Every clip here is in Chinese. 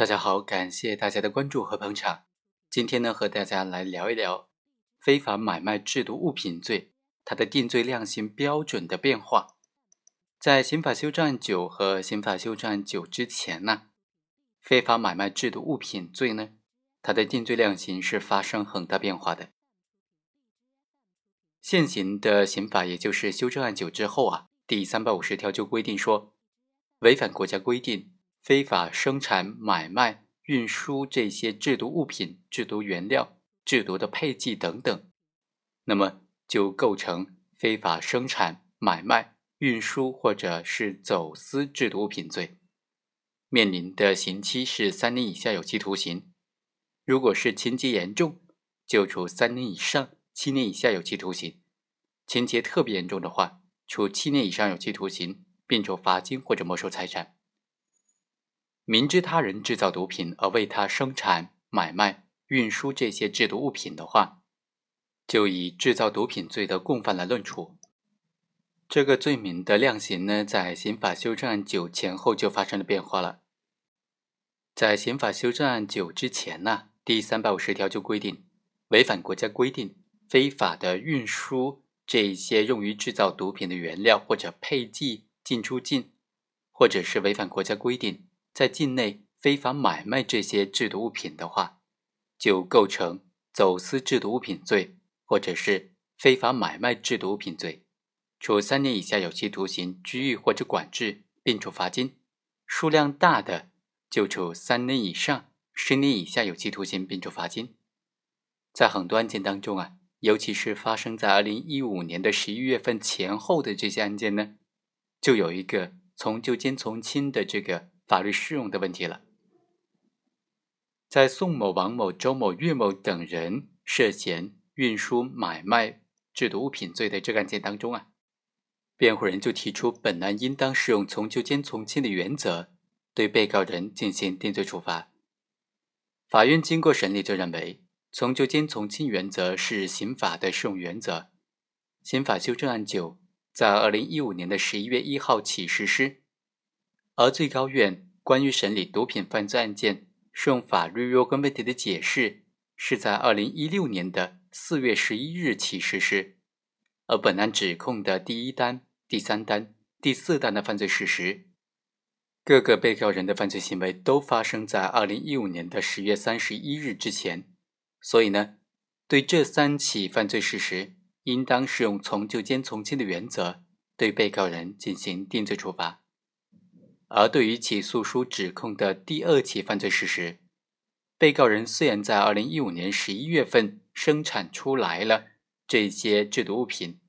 大家好，感谢大家的关注和捧场。今天呢，和大家来聊一聊非法买卖制毒物品罪它的定罪量刑标准的变化。在刑法修正案九和刑法修正案九之前呢，非法买卖制毒物品罪呢，它的定罪量刑是发生很大变化的。现行的刑法，也就是修正案九之后啊，第三百五十条就规定说，违反国家规定。非法生产、买卖、运输这些制毒物品、制毒原料、制毒的配剂等等，那么就构成非法生产、买卖、运输或者是走私制毒物品罪，面临的刑期是三年以下有期徒刑；如果是情节严重，就处三年以上七年以下有期徒刑；情节特别严重的话，处七年以上有期徒刑，并处罚金或者没收财产。明知他人制造毒品而为他生产、买卖、运输这些制毒物品的话，就以制造毒品罪的共犯来论处。这个罪名的量刑呢，在刑法修正案九前后就发生了变化了。在刑法修正案九之前呢，第三百五十条就规定，违反国家规定、非法的运输这些用于制造毒品的原料或者配剂进出境，或者是违反国家规定。在境内非法买卖这些制毒物品的话，就构成走私制毒物品罪，或者是非法买卖制毒物品罪，处三年以下有期徒刑、拘役或者管制，并处罚金；数量大的就处三年以上十年以下有期徒刑，并处罚金。在很多案件当中啊，尤其是发生在二零一五年的十一月份前后的这些案件呢，就有一个从旧兼从轻的这个。法律适用的问题了。在宋某、王某、周某、岳某等人涉嫌运输、买卖制毒物品罪的这个案件当中啊，辩护人就提出，本案应当适用从旧兼从轻的原则，对被告人进行定罪处罚。法院经过审理，就认为从旧兼从轻原则是刑法的适用原则。刑法修正案九在二零一五年的十一月一号起实施。而最高院关于审理毒品犯罪案件适用法律若干问题的解释，是在二零一六年的四月十一日起实施。而本案指控的第一单、第三单、第四单的犯罪事实，各个被告人的犯罪行为都发生在二零一五年的十月三十一日之前，所以呢，对这三起犯罪事实，应当适用从旧兼从轻的原则，对被告人进行定罪处罚。而对于起诉书指控的第二起犯罪事实，被告人虽然在二零一五年十一月份生产出来了这些制毒物品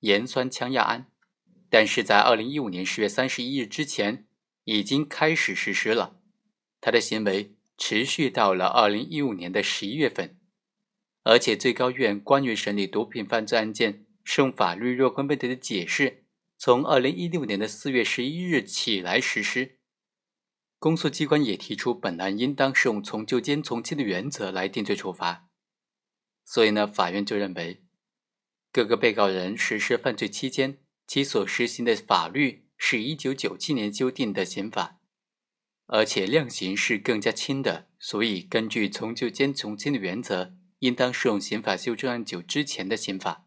盐酸羟亚胺，但是在二零一五年十月三十一日之前已经开始实施了，他的行为持续到了二零一五年的十一月份，而且最高院关于审理毒品犯罪案件适用法律若干问题的解释。从二零一六年的四月十一日起来实施，公诉机关也提出本案应当适用从旧兼从轻的原则来定罪处罚，所以呢，法院就认为各个被告人实施犯罪期间，其所实行的法律是一九九七年修订的刑法，而且量刑是更加轻的，所以根据从旧兼从轻的原则，应当适用刑法修正案九之前的刑法。